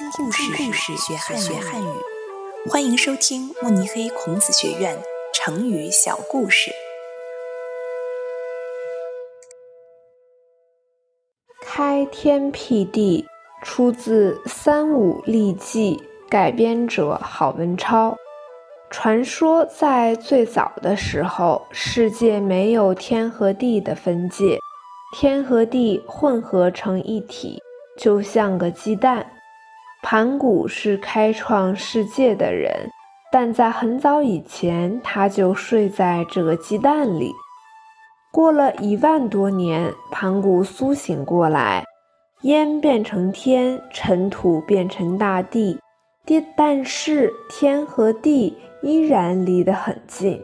听故事，故事学汉学汉语。欢迎收听慕尼黑孔子学院成语小故事。开天辟地出自《三五历记》，改编者郝文超。传说在最早的时候，世界没有天和地的分界，天和地混合成一体，就像个鸡蛋。盘古是开创世界的人，但在很早以前，他就睡在这个鸡蛋里。过了一万多年，盘古苏醒过来，烟变成天，尘土变成大地。地，但是天和地依然离得很近。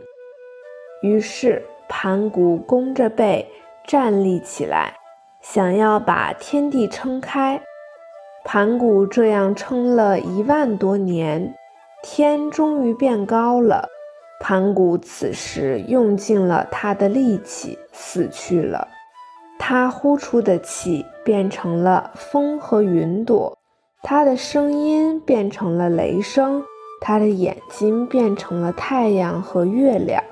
于是盘古弓着背站立起来，想要把天地撑开。盘古这样撑了一万多年，天终于变高了。盘古此时用尽了他的力气，死去了。他呼出的气变成了风和云朵。他的声音变成了雷声，他的眼睛变成了太阳和月亮，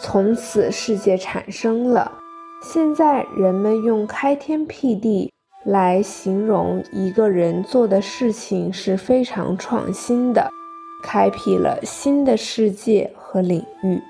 从此世界产生了。现在人们用开天辟地来形容一个人做的事情是非常创新的，开辟了新的世界和领域。